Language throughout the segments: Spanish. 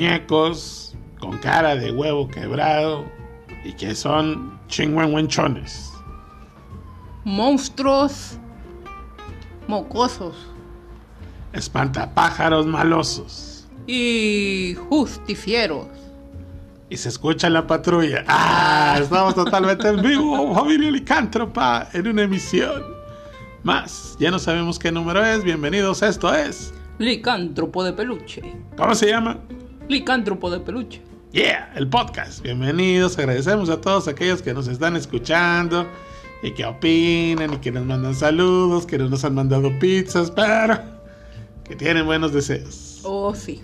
muñecos con cara de huevo quebrado y que son chingüengüenchones. Monstruos mocosos Espantapájaros malosos. y justicieros. Y se escucha la patrulla. ¡Ah! Estamos totalmente en vivo, familia licántropa, en una emisión. Más, ya no sabemos qué número es. Bienvenidos, esto es. Licántropo de peluche. ¿Cómo se llama? Licántropo de peluche. Yeah, el podcast. Bienvenidos, agradecemos a todos aquellos que nos están escuchando y que opinan y que nos mandan saludos, que no nos han mandado pizzas, pero que tienen buenos deseos. Oh, sí.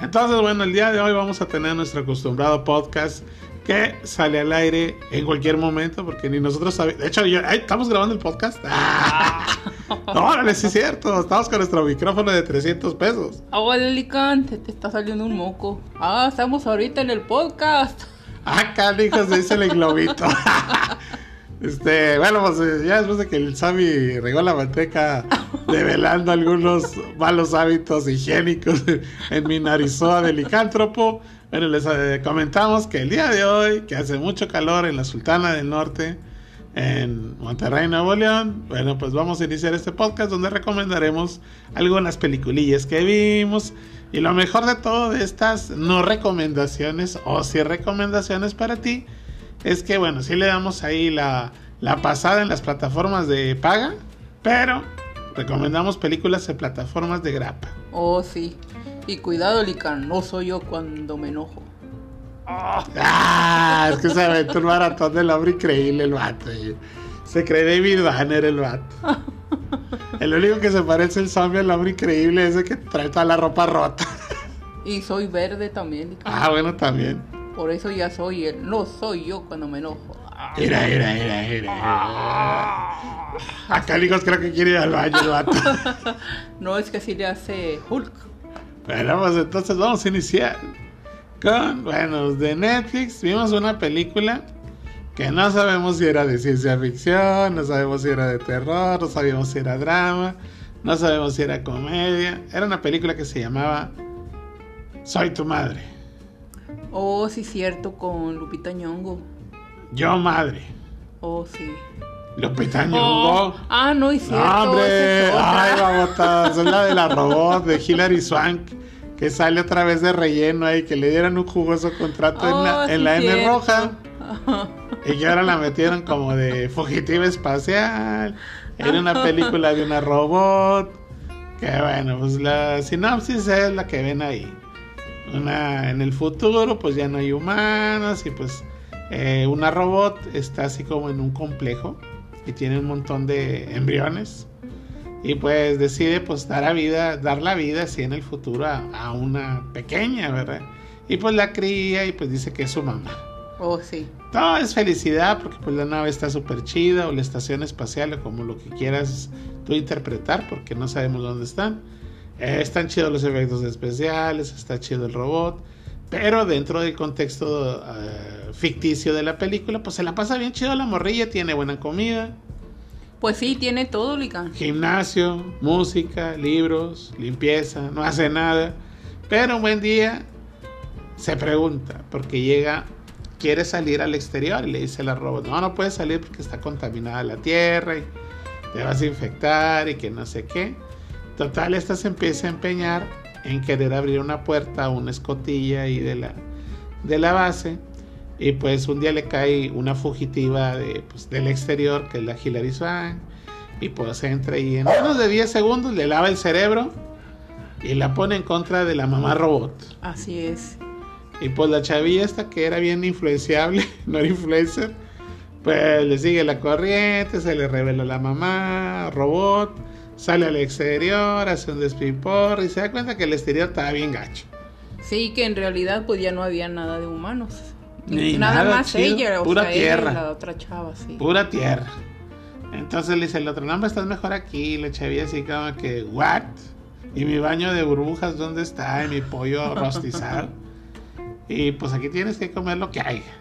Entonces, bueno, el día de hoy vamos a tener nuestro acostumbrado podcast que sale al aire en cualquier momento porque ni nosotros sabemos. De hecho, yo- ay, estamos grabando el podcast. ¡Ah! No, órale, sí es cierto. Estamos con nuestro micrófono de 300 pesos. Ahora Alicante, te está saliendo un moco. Ah, estamos ahorita en el podcast. Acá, hijos, se dice el globito. Este, bueno, pues eh, ya después de que el Sammy regó la manteca develando algunos malos hábitos higiénicos en mi narizoa de licántropo, bueno, les eh, comentamos que el día de hoy, que hace mucho calor en la Sultana del Norte, en Monterrey, Nuevo León, bueno, pues vamos a iniciar este podcast donde recomendaremos algunas peliculillas que vimos. Y lo mejor de todo de estas no recomendaciones o sí recomendaciones para ti es que, bueno, sí le damos ahí la, la pasada en las plataformas de paga, pero recomendamos películas en plataformas de grapa. Oh, sí. Y cuidado, Lican, no soy yo cuando me enojo. Ah, es que se aventó un maratón del hombre increíble el vato. Se cree David Banner el vato. El único que se parece el zombie al hombre increíble es el que trae toda la ropa rota. Y soy verde también, Lican. Ah, bueno, también. Por eso ya soy él. No soy yo cuando me enojo. Ah, Mira, mira, mira, mira. Acá hijos creo que quiere ir al baño el vato. No es que así le hace Hulk. Bueno, pues entonces vamos a iniciar con, bueno, de Netflix vimos una película que no sabemos si era de ciencia ficción, no sabemos si era de terror, no sabíamos si era drama, no sabemos si era comedia. Era una película que se llamaba Soy tu madre, Oh, sí, cierto, con Lupita Nyong'o. yo madre, Oh, sí. Lupita Oh, Nyong'o. ah, no, es cierto. Hombre, esa es otra. ay, babotas, es la de la robot de Hilary Swank que sale otra vez de relleno ahí, que le dieron un jugoso contrato en la, Oh, en sí, la M roja y que ahora la metieron como de fugitiva espacial en una película de una robot. Que bueno, pues la sinopsis es la que ven ahí. Una, en el futuro, pues ya no hay humanos y pues eh, una robot está así como en un complejo y tiene un montón de embriones y pues decide pues dar a vida, dar la vida así en el futuro a, a una pequeña, ¿verdad? Y pues la cría y pues dice que es su mamá. Oh, sí. Todo es felicidad porque pues la nave está súper chida o la estación espacial o como lo que quieras tú interpretar porque no sabemos dónde están. Eh, están chidos los efectos especiales, está chido el robot, pero dentro del contexto eh, ficticio de la película pues se la pasa bien chido la morrilla, tiene buena comida, Pues sí, tiene todo, Lican. gimnasio, música, libros, limpieza, no hace nada, pero un buen día se pregunta porque llega quiere salir al exterior y le dice la robot, no, no puedes salir porque está contaminada la tierra y te vas a infectar y que no sé qué. Total, esta se empieza a empeñar en querer abrir una puerta, una escotilla ahí de la, de la base. Y pues un día le cae una fugitiva de, pues, del exterior, que es la Hilary Swank. Y pues entra y en menos de 10 segundos le lava el cerebro y la pone en contra de la mamá robot. Así es. Y pues la chavilla esta que era bien influenciable, no era influencer, pues le sigue la corriente, se le revela la mamá, robot, sale al exterior, hace un despipor y se da cuenta que el exterior estaba bien gacho. Sí, que en realidad pues ya no había nada de humanos. Nada, nada más chido, ella, o pura sea, ella y tierra. la otra chava, sí. Pura tierra. Entonces le dice el otro, no, hombre, estás mejor aquí. La chavilla así como que, ¿what? ¿Y mi baño de burbujas dónde está? ¿Y mi pollo rostizado? y pues aquí tienes que comer lo que haya.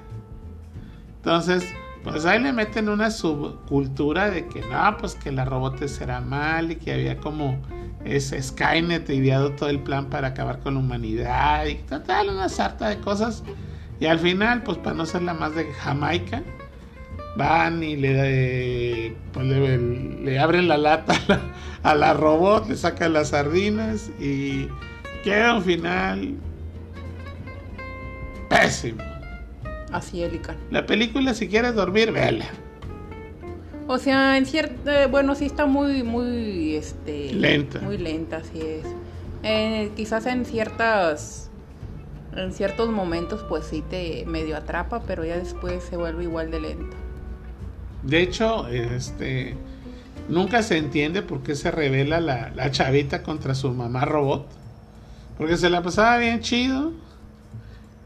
Entonces, pues ahí le meten una subcultura de que no, pues que la robotes era mal y que había como ese Skynet ideado todo el plan para acabar con la humanidad y total, una sarta de cosas. Y al final, pues para no ser la más de Jamaica, van y le, pues, le, abren la lata a la, robot, le sacan las sardinas y queda un final pésimo. Así, Erika. La película, si quieres dormir, véala. O sea, en cierto, bueno, sí está muy, muy, este, lenta. Muy lenta, así es. Eh, quizás en ciertas, en ciertos momentos, pues sí te medio atrapa, pero ya después se vuelve igual de lento. De hecho, este, nunca se entiende por qué se revela la, la chavita contra su mamá robot. Porque se la pasaba bien chido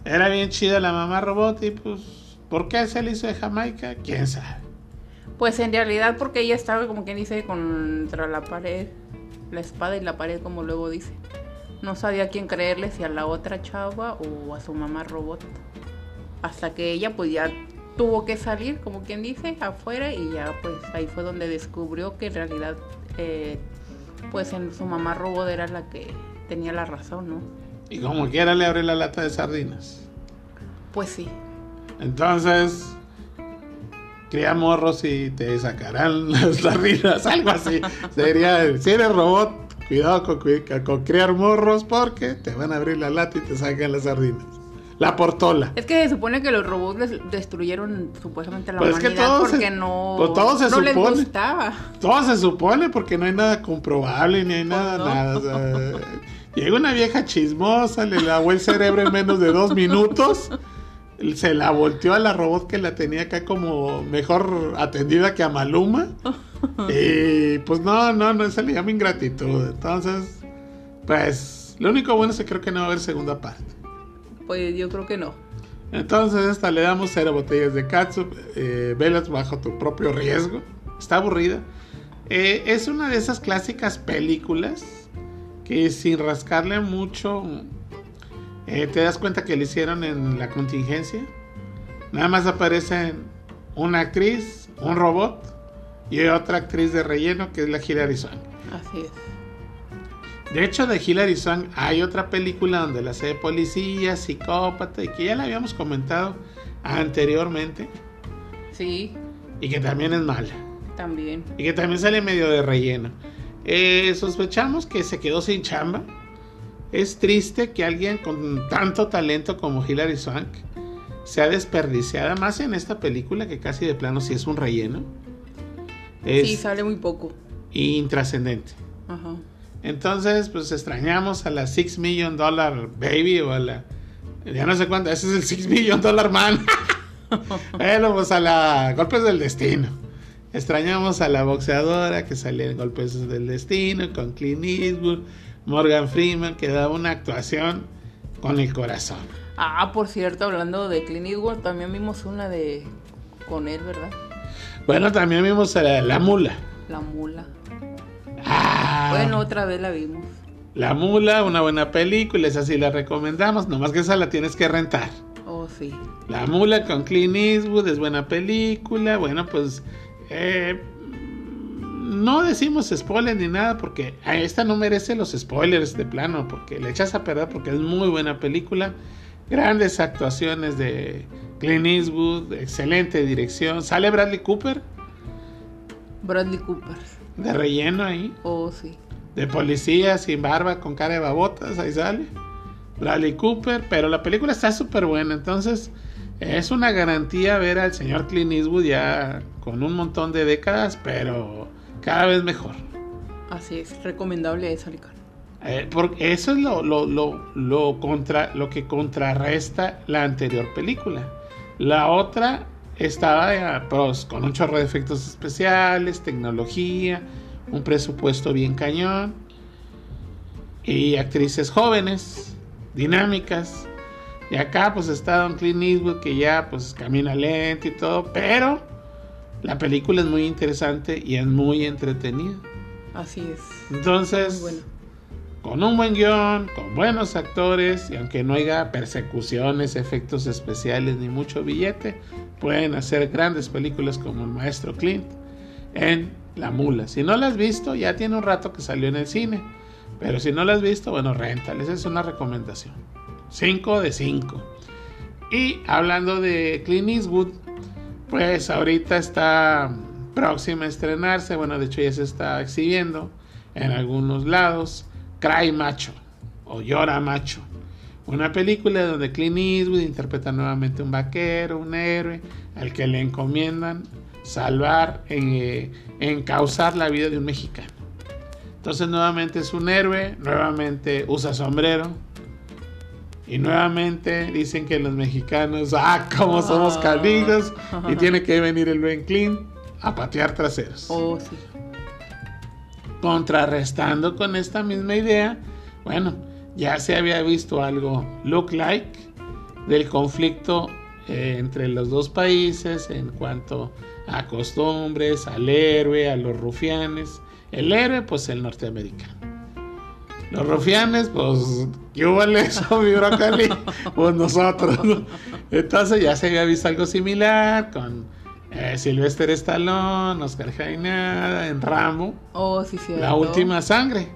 era bien chida la mamá robot y pues, ¿por qué se le hizo de Jamaica? ¿Quién sabe? Pues en realidad porque ella estaba como quien dice contra la pared, la espada y la pared como luego dice. No sabía a quién creerle, si a la otra chava o a su mamá robot. Hasta que ella pues ya tuvo que salir, como quien dice, afuera y ya pues ahí fue donde descubrió que en realidad eh, pues en su mamá robot era la que tenía la razón, ¿no? Y como quiera le abre la lata de sardinas. Pues sí. Entonces, cría morros y te sacarán las sardinas, algo así. Sería, si eres robot, cuidado con, criar morros porque te van a abrir la lata y te sacan las sardinas. La portola. Es que se supone que los robots destruyeron supuestamente la pues humanidad porque no, pues todo se supone, les gustaba. Todo se supone porque no hay nada comprobable ni hay nada, pues nada. Llega una vieja chismosa, le lavó el cerebro en menos de dos minutos. Se la volteó a la robot que la tenía acá como mejor atendida que a Maluma. Y pues no, no, no, se le llama ingratitud. Entonces, pues, lo único bueno es que creo que no va a haber segunda parte. Pues yo creo que no. Entonces, esta le damos cero botellas de catsup. Eh, velas bajo tu propio riesgo. Está aburrida. Eh, es una de esas clásicas películas que sin rascarle mucho, eh, te das cuenta que le hicieron en la contingencia. Nada más aparecen una actriz, un robot y otra actriz de relleno que es la Hilary Swank. Así es. De hecho, de Hilary Swank hay otra película donde la hace de policía, psicópata y que ya la habíamos comentado anteriormente. Sí. Y que también es mala. También. Y que también sale medio de relleno. Eh, sospechamos que se quedó sin chamba. Es triste que alguien con tanto talento como Hilary Swank sea desperdiciada, más en esta película que casi de plano sí es un relleno. sí, sale muy poco. Intrascendente. Entonces, pues extrañamos a la Six Million Dollar Baby o a la. Ya no sé cuánto, ese es el Six Million Dollar Man. bueno, pues a la Golpes del Destino. Extrañamos a la boxeadora que salía en Golpes del Destino con Clint Eastwood, Morgan Freeman, que daba una actuación con el corazón. Ah, por cierto, hablando de Clint Eastwood, también vimos una de con él, ¿verdad? Bueno, también vimos a la, Mula. La Mula. Ah, bueno, otra vez la vimos. La Mula, una buena película, esa sí la recomendamos, nomás que esa la tienes que rentar. Oh, sí. La Mula con Clint Eastwood es buena película, bueno, pues eh, no decimos spoilers ni nada porque esta no merece los spoilers de plano porque le echas a perder porque es muy buena película. Grandes actuaciones de Clint Eastwood, excelente dirección. ¿Sale Bradley Cooper? Bradley Cooper. De relleno ahí. Oh, sí. De policía, sin barba, con cara de babotas, ahí sale. Bradley Cooper, pero la película está súper buena, entonces es una garantía ver al señor Clint Eastwood ya con un montón de décadas, pero cada vez mejor. Así es, recomendable es Alicar. Eh, porque eso es lo, lo, lo, contra, lo que contrarresta la anterior película. La otra estaba eh, pues, con un chorro de efectos especiales, tecnología, un presupuesto bien cañón y actrices jóvenes, dinámicas. Y acá pues está Don Clint Eastwood que ya pues camina lento y todo, pero la película es muy interesante y es muy entretenida. Así es. Entonces, con un buen guion, con buenos actores, y aunque no haya persecuciones, efectos especiales ni mucho billete, pueden hacer grandes películas como El Maestro Clint en La Mula. Si no la has visto, ya tiene un rato que salió en el cine, pero si no la has visto, bueno, réntales, esa es una recomendación. 5 de 5. Y hablando de Clint Eastwood, pues ahorita está próxima a estrenarse, bueno, de hecho ya se está exhibiendo en algunos lados Cry Macho o Llora Macho. Una película donde Clint Eastwood interpreta nuevamente un vaquero, un héroe, al que le encomiendan salvar, eh, causar la vida de un mexicano. Entonces nuevamente es un héroe, nuevamente usa sombrero. Y nuevamente dicen que los mexicanos, ah, como somos canidos. Y tiene que venir el buen Clint a patear traseros. Oh, sí. Contrarrestando con esta misma idea, bueno, ya se había visto algo look like del conflicto eh, entre los dos países en cuanto a costumbres, al héroe, a los rufianes. El héroe, pues el norteamericano. Los rufianes, pues, ¿qué hubo eso, mi brócoli? Pues nosotros. Entonces ya se había visto algo similar con eh, Sylvester Stallone, Oscar Jainada, en Rambo. Oh, sí, sí. La última sangre.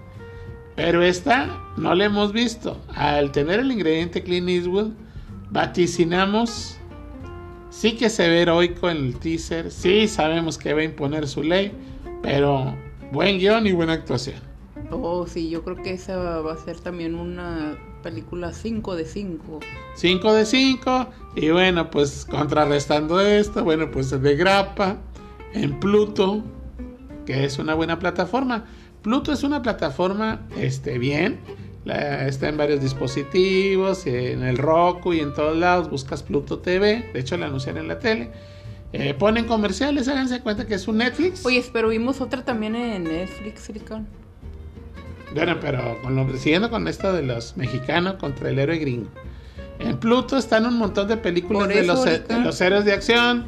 Pero esta no la hemos visto. Al tener el ingrediente Clint Eastwood, vaticinamos. Sí que se ve heroico en el teaser. Sí sabemos que va a imponer su ley. Pero buen guion y buena actuación. Oh, sí, yo creo que esa va a ser también una película 5 de 5. 5 de 5. Y bueno, pues contrarrestando esto, bueno, pues de grapa en Pluto, que es una buena plataforma. Pluto es una plataforma este, bien. está en varios dispositivos, en el Roku y en todos lados. Buscas Pluto TV. De hecho, la anuncian en la tele. Eh, ponen comerciales, háganse cuenta que es un Netflix. Oye, pero vimos otra también en Netflix, Silicon. Bueno, pero con siguiendo con esto de los mexicanos contra el héroe gringo. En Pluto están un montón de películas de los, los, héroes de acción.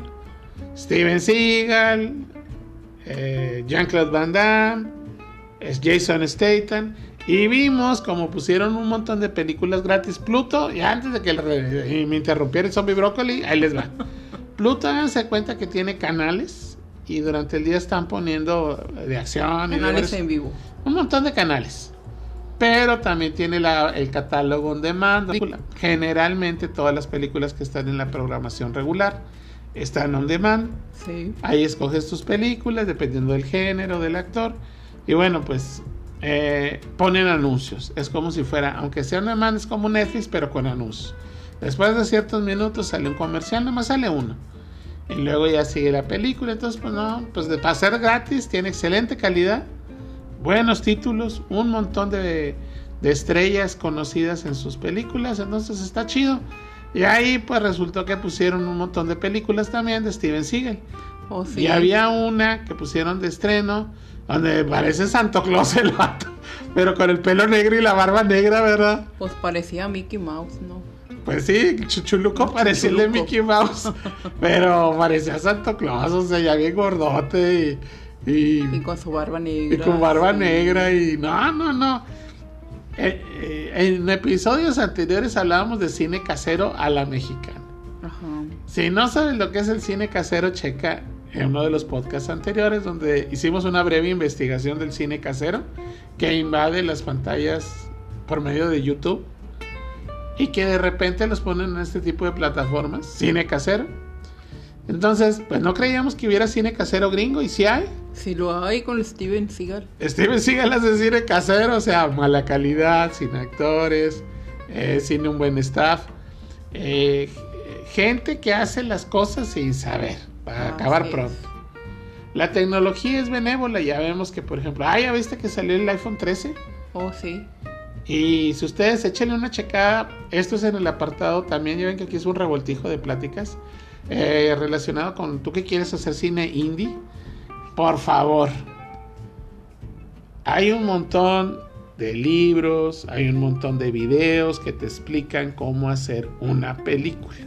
Steven Seagal, eh, Jean-Claude Van Damme, Jason Statham. Y vimos como pusieron un montón de películas gratis. Pluto, y antes de que me interrumpiera el zombie brócoli, ahí les va. Pluto, se cuenta que tiene canales y durante el día están poniendo de acción. Canales en vivo un montón de canales. Pero también tiene el catálogo on demand. Generalmente todas las películas que están en la programación regular están on demand. Ahí escoges tus películas dependiendo del género, del actor. Y bueno, pues eh, ponen anuncios. Es como si fuera, aunque sea on demand, es como Netflix, pero con anuncios. Después de ciertos minutos sale un comercial, nomás sale uno. Y luego ya sigue la película. Entonces, pues no, pues de, para ser gratis, tiene excelente calidad buenos títulos, un montón de, estrellas conocidas en sus películas, entonces está chido. Y ahí pues resultó que pusieron un montón de películas también de Steven Seagal. Oh, y había una que pusieron de estreno donde parece Santo Claus el vato, pero con el pelo negro y la barba negra, ¿verdad? Pues parecía Mickey Mouse, ¿no? Pues sí, Chuchuluco parecía el de Mickey Mouse, pero parecía Santo Claus, o sea, ya bien gordote y y, con su barba negra. Y con barba negra y no, no, no. Eh, eh, en episodios anteriores hablábamos de cine casero a la mexicana. Si no sabes lo que es el cine casero, checa en uno de los podcasts anteriores donde hicimos una breve investigación del cine casero que invade las pantallas por medio de YouTube y que de repente los ponen en este tipo de plataformas, cine casero. Entonces, pues no creíamos que hubiera cine casero gringo y si hay. Si lo hay con Steven Seagal. Steven Seagal hace cine casero, o sea, mala calidad, sin actores, eh, sin un buen staff. Eh, gente que hace las cosas sin saber, para ah, acabar pronto. La tecnología es benévola, ya vemos que, por ejemplo, ah, ya viste que salió el iPhone 13. Oh, sí. Y si ustedes échenle una checada, esto es en el apartado, también ya ven que aquí es un revoltijo de pláticas eh, relacionado con tú que quieres hacer cine indie por favor. Hay un montón de libros, hay un montón de videos que te explican cómo hacer una película.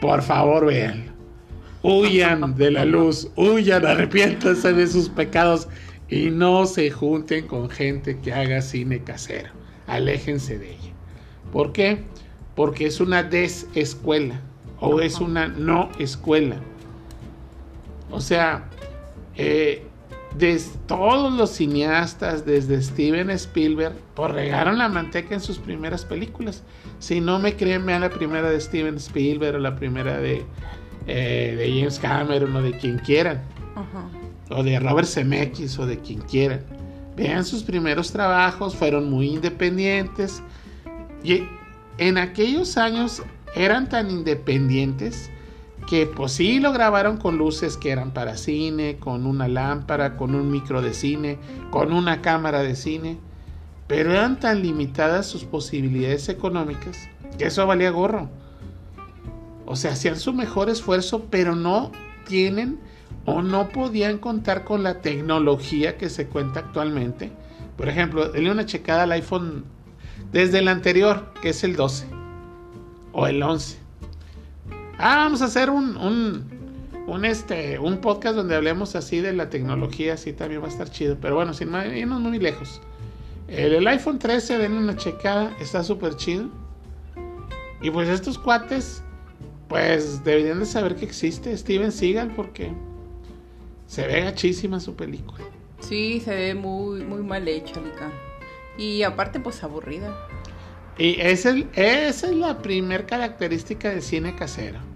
Por favor, vean. Huyan de la luz, huyan, arrepiéntanse de sus pecados Y no se junten con gente que haga cine casero. Aléjense de ella. ¿Por qué? Porque es una desescuela o es una no escuela. O sea, eh, todos los cineastas, desde Steven Spielberg, pues regaron la manteca en sus primeras películas. Si no me creen, vean la primera de Steven Spielberg o la primera de, eh, de James Cameron o de quien quieran. O de Robert Zemeckis o de quien quieran. Vean sus primeros trabajos, fueron muy independientes. Y en aquellos años eran tan independientes que pues sí lo grabaron con luces que eran para cine, con una lámpara, con un micro de cine, con una cámara de cine, pero eran tan limitadas sus posibilidades económicas que eso valía gorro. O sea, hacían su mejor esfuerzo, pero no tienen o no podían contar con la tecnología que se cuenta actualmente. Por ejemplo, denle una checada al iPhone desde el anterior, que es el 12 o el 11 Ah, vamos a hacer un, un, este, un podcast donde hablemos así de la tecnología, así también va a estar chido. Pero bueno, sin irnos muy lejos. El, iPhone 13, denle una checada, está súper chido. Y pues estos cuates, pues deberían de saber que existe Steven Seagal porque se ve gachísima su película. Sí, se ve muy, muy mal hecha, Lica. Y aparte, pues aburrida. Y esa es la primer característica del cine casero.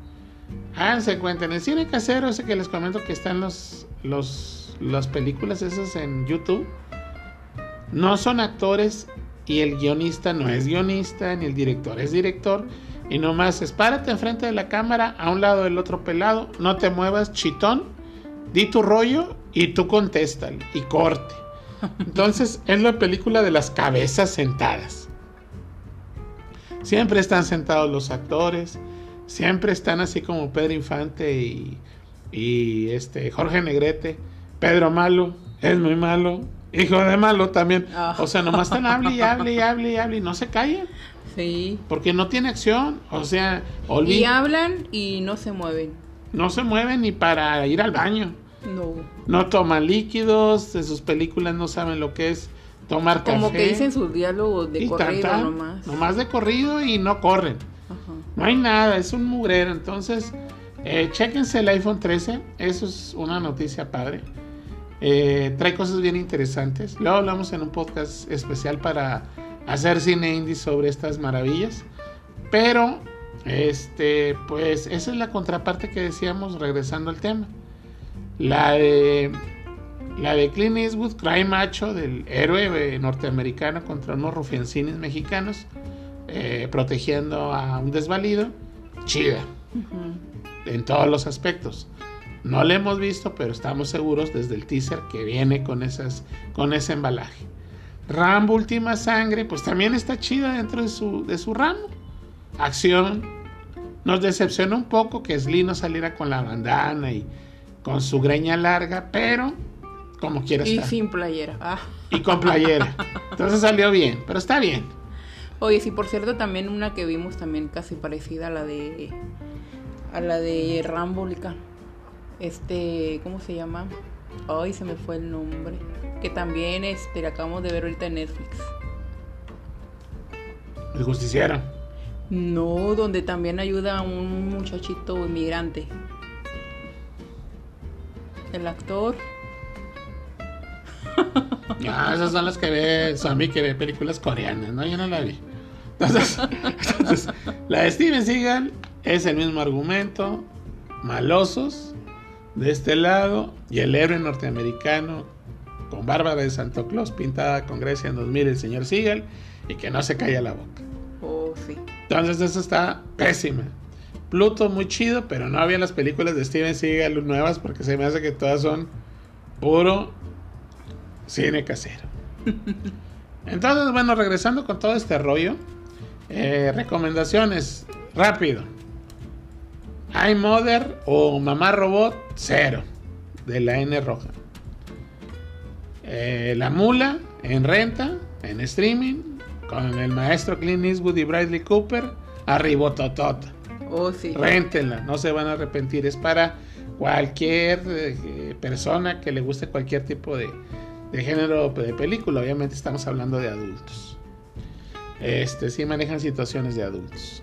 Háganse cuenta, en el cine casero, ese que les comento que están los, los, las películas esas en YouTube, no son actores y el guionista no es guionista, ni el director es director, y nomás es párate enfrente de la cámara, a un lado del otro pelado, no te muevas, chitón, di tu rollo y tú contéstale y corte. Entonces es la película de las cabezas sentadas. Siempre están sentados los actores, siempre están así como Pedro Infante y, este Jorge Negrete. Pedro malo, es muy malo, hijo de malo también. Ah. O sea, nomás están hable y hable y hable y hable y no se callan. Sí. Porque no tiene acción. O sea, Y hablan y no se mueven. No se mueven ni para ir al baño. No. No toman líquidos, de sus películas no saben lo que es tomar café. Como que dicen sus diálogos de corrido nomás. Nomás de corrido y no corren. No hay nada, es un mugrero. Entonces, eh, chequense el iPhone 13. Eso es una noticia padre. Eh, trae cosas bien interesantes. Luego hablamos en un podcast especial para hacer cine indie sobre estas maravillas. Pero, este, pues, esa es la contraparte que decíamos regresando al tema. La de, la de Clint Eastwood, Cry Macho, del héroe norteamericano contra unos rufiancines mexicanos eh, protegiendo a un desvalido, chida. En todos los aspectos. No le hemos visto, pero estamos seguros desde el teaser que viene con, esas, con ese embalaje. Rambo Última Sangre, pues también está chida dentro de su, de su ramo. Acción. Nos decepciona un poco que Sly no saliera con la bandana y con su greña larga, pero como quiera Y sin playera. Ah. Y con playera. Entonces salió bien, pero está bien. Oye, sí, por cierto, también una que vimos también casi parecida a la de. a la de Rambólica. Este. ¿Cómo se llama? Ay, se me fue el nombre. Que también este, la acabamos de ver ahorita en Netflix. El justiciero. No, donde también ayuda a un muchachito inmigrante. El actor. Ah, esas son las que ve Sammy que ve películas coreanas, ¿no? Yo no la vi. Entonces, la de Steven Seagal es el mismo argumento, malosos de este lado y el héroe norteamericano con Bárbara de Santo Claus pintada con Grecia en 2000 el señor Seagal y que no se calla la boca. Oh, sí. Entonces eso está pésima. Pluto muy chido, pero no había las películas de Steven Seagal nuevas porque se me hace que todas son puro cine casero. Entonces, bueno, regresando con todo este rollo, eh, recomendaciones, rápido. iMother o Mamá Robot, cero, de la N roja. Eh, la Mula, en renta, en streaming, con el maestro Clint Eastwood y Bradley Cooper, arribototota. Oh, sí. Réntenla, no se van a arrepentir. Es para cualquier eh, persona que le guste cualquier tipo de, de género de película. Obviamente estamos hablando de adultos. Este, sí manejan situaciones de adultos.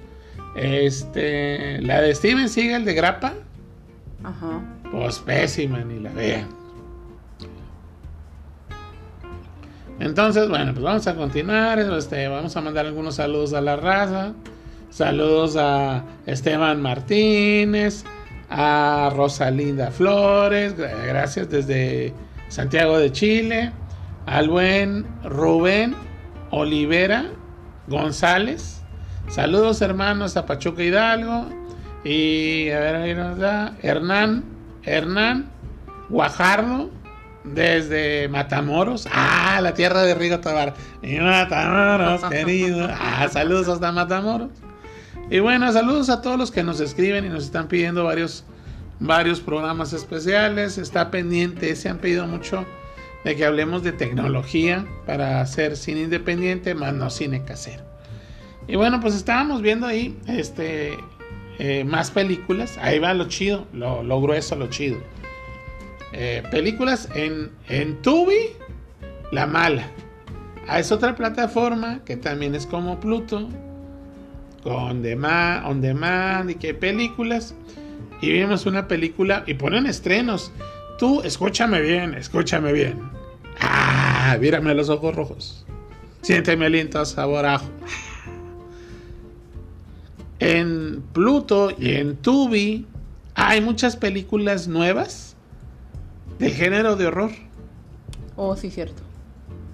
Este, la de Steven Seagal de Grapa. Ajá. Pues pésima, ni la vean. Entonces, bueno, pues vamos a continuar. Este, vamos a mandar algunos saludos a la raza. Saludos a Esteban Martínez, a Rosalinda Flores, gracias desde Santiago de Chile, al Rubén Olivera González. Saludos hermanos a Pachuca Hidalgo. Y a ver, ahí nos da Hernán, Hernán Guajardo desde Matamoros. Ah, la tierra de Rigo Tobar. Y Matamoros, querido. Ah, saludos hasta Matamoros. Y bueno, saludos a todos los que nos escriben y nos están pidiendo varios, varios programas especiales. Está pendiente, se han pedido mucho de que hablemos de tecnología para hacer cine independiente, más no cine casero. Y bueno, pues estábamos viendo ahí este, eh, más películas. Ahí va lo chido, lo, grueso, lo chido. Eh, películas en, en Tubi, La Mala. Ah, es otra plataforma que también es como Pluto, con demand, on demand y que películas. Y vimos una película y ponen estrenos. Tú, escúchame bien, escúchame bien. Ah, mírame los ojos rojos. Siénteme aliento sabor ajo. En Pluto y en Tubi hay muchas películas nuevas del género de horror. Oh, sí, cierto.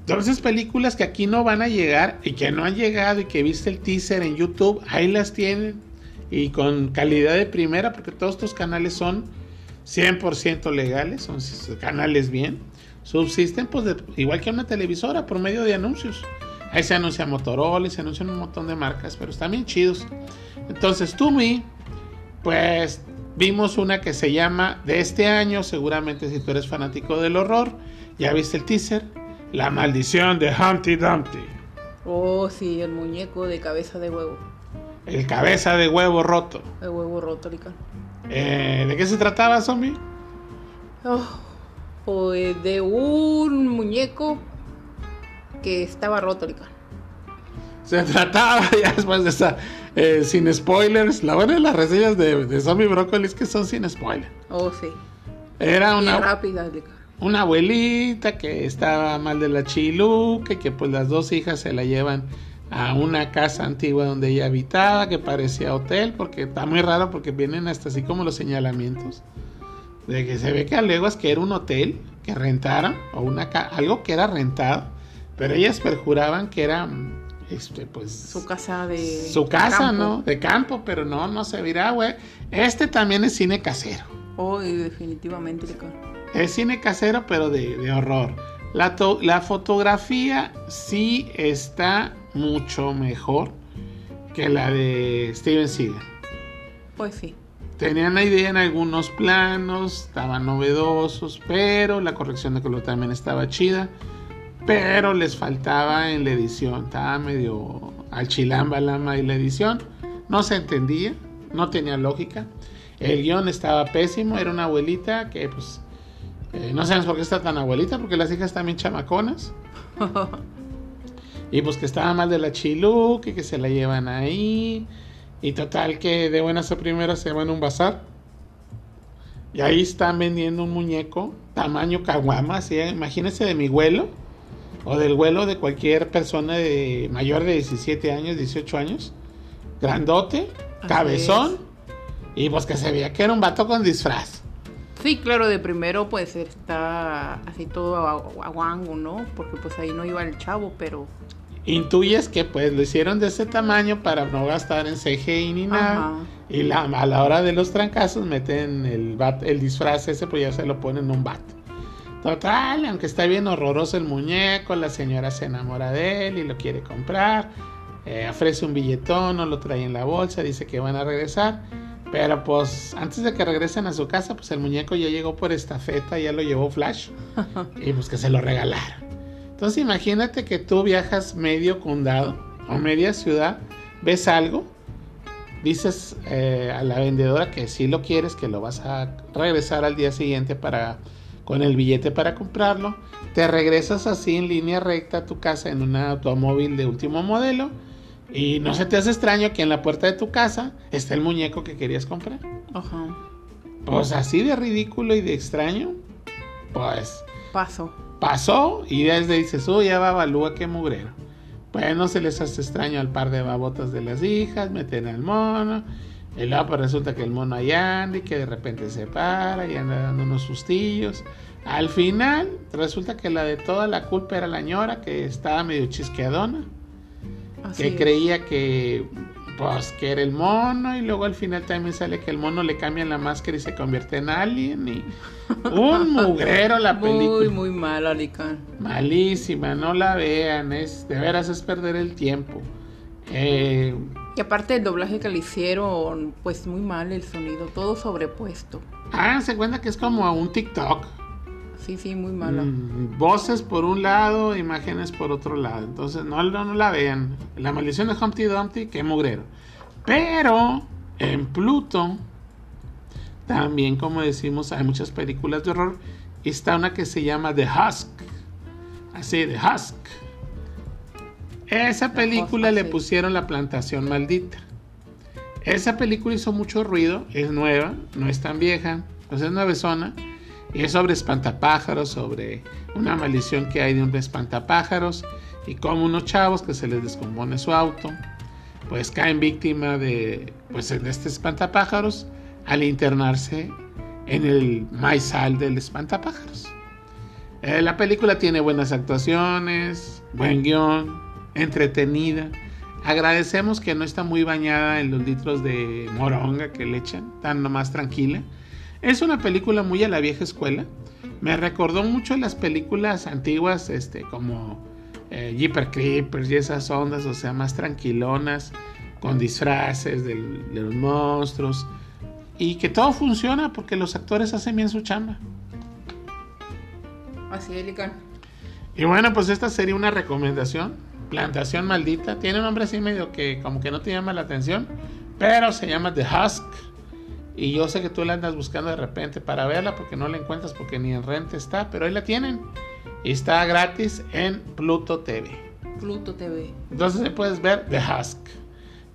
Entonces películas que aquí no van a llegar y que no han llegado y que viste el teaser en YouTube, ahí las tienen y con calidad de primera porque todos estos canales son 100% legales, son canales bien, subsisten pues igual que una televisora por medio de anuncios. Ahí se anuncia Motorola se anuncian un montón de marcas, pero están bien chidos. Entonces, Tumi, pues vimos una que se llama de este año, seguramente si tú eres fanático del horror, ya viste el teaser, La maldición de Humpty Dumpty. Oh, sí, el muñeco de cabeza de huevo. El cabeza de huevo roto. El huevo roto, Lican. Eh, ¿De qué se trataba, zombie? Oh, pues de un muñeco que estaba roto, Lican. Se trataba, ya después de esa, eh, sin spoilers. La buena de las reseñas de, de Zombie Broccoli es que son sin spoiler. Oh, sí. Era una, rápida, una abuelita que estaba mal de la chiluca y que pues las dos hijas se la llevan a una casa antigua donde ella habitaba que parecía hotel porque está muy raro porque vienen hasta así como los señalamientos de que se ve que a leguas que era un hotel que rentaron o una ca- algo que era rentado pero ellas perjuraban que era este pues Su casa de. su casa campo. no de campo pero no no se verá güey este también es cine casero Oh, definitivamente, es cine casero, pero de, de horror. La, la fotografía sí está mucho mejor que la de Steven Seagal. Pues sí. Tenían la idea en algunos planos, estaban novedosos, pero la corrección de color también estaba chida. Pero les faltaba en la edición, estaba medio al chilambalama y la edición. No se entendía, no tenía lógica. El guion estaba pésimo, era una abuelita que pues... eh, no sabemos por qué está tan abuelita, porque las hijas también chamaconas. Y pues que estaba mal de la chiluca y que se la llevan ahí. Y total que de buenas a primeras se van a un bazar. Y ahí están vendiendo un muñeco tamaño caguama, así, imagínense de mi vuelo o del vuelo de cualquier persona de mayor de 17 años, 18 años. Grandote, Así cabezón. Y pues que se veía que era un vato con disfraz. Sí, claro, de primero pues está así todo agu- aguango, ¿no? Porque pues ahí no iba el chavo, pero... Intuyes que pues lo hicieron de ese tamaño para no gastar en CGI ni nada. Ajá. Y la, a la hora de los trancazos meten el, bat- el disfraz ese, pues ya se lo ponen en un bat. Total, aunque está bien horroroso el muñeco, la señora se enamora de él y lo quiere comprar. eh, ofrece un billetón, no lo trae en la bolsa, dice que van a regresar. Pero pues antes de que regresen a su casa, pues el muñeco ya llegó por estafeta, ya lo llevó Flash. y pues que se lo regalaron. Entonces imagínate que tú viajas medio condado o media ciudad, ves algo, dices eh, a la vendedora que si lo quieres, que lo vas a regresar al día siguiente para con el billete para comprarlo, te regresas así en línea recta a tu casa en un automóvil de último modelo y no se te hace extraño que en la puerta de tu casa esté el muñeco que querías comprar. Ajá. Pues así de ridículo y de extraño, pues Paso. Pasó y desde dices, uy, ya va Balúa, qué mugrero. Pues no se les hace extraño al par de babotas de las hijas, meten al mono. Y luego pues resulta que el mono ahí anda y que de repente se para y anda dando unos sustillos. Al final resulta que la de toda la culpa era la ñora que estaba medio chisqueadona. Así que es. creía que pues que era el mono y luego al final también sale que el mono le cambian la máscara y se convierte en alien y un mugrero la película. Muy, muy mal, Alicán. Malísima, no la vean, es de veras es perder el tiempo. Eh, Y aparte el doblaje que le hicieron, pues muy mal el sonido, todo sobrepuesto. háganse cuenta que es como un TikTok. Sí, sí, muy malo. Mm, voces por un lado, imágenes por otro lado. Entonces no, no, no la vean. La maldición de Humpty Dumpty, qué mugrero. Pero en Pluto, también como decimos, hay muchas películas de horror. Y está una que se llama The Husk. Así, The Husk. Esa película le pusieron la plantación maldita. Esa película hizo mucho ruido, es nueva, no es tan vieja, pues es nuevezona. Y es sobre espantapájaros, sobre una maldición que hay de un espantapájaros y como unos chavos que se les descompone su auto, pues caen víctima de, pues, de este espantapájaros al internarse en el maizal del espantapájaros. Eh, la película tiene buenas actuaciones, buen guion, entretenida. Agradecemos que no está muy bañada en los litros de moronga que le echan, tan nomás tranquila. Es una película muy a la vieja escuela. Me recordó mucho las películas antiguas, este, como eh, Jeepers Creepers y esas ondas, o sea, más tranquilonas, con disfraces de los monstruos. Y que todo funciona porque los actores hacen bien su chamba. Así es. Y bueno, pues esta sería una recomendación. Plantación maldita. Tiene un nombre así medio que como que no te llama la atención. Pero se llama The Husk. Y yo sé que tú la andas buscando de repente para verla porque no la encuentras porque ni en renta está. Pero ahí la tienen. Y está gratis en Pluto TV. Pluto TV. Entonces ahí puedes ver The Husk.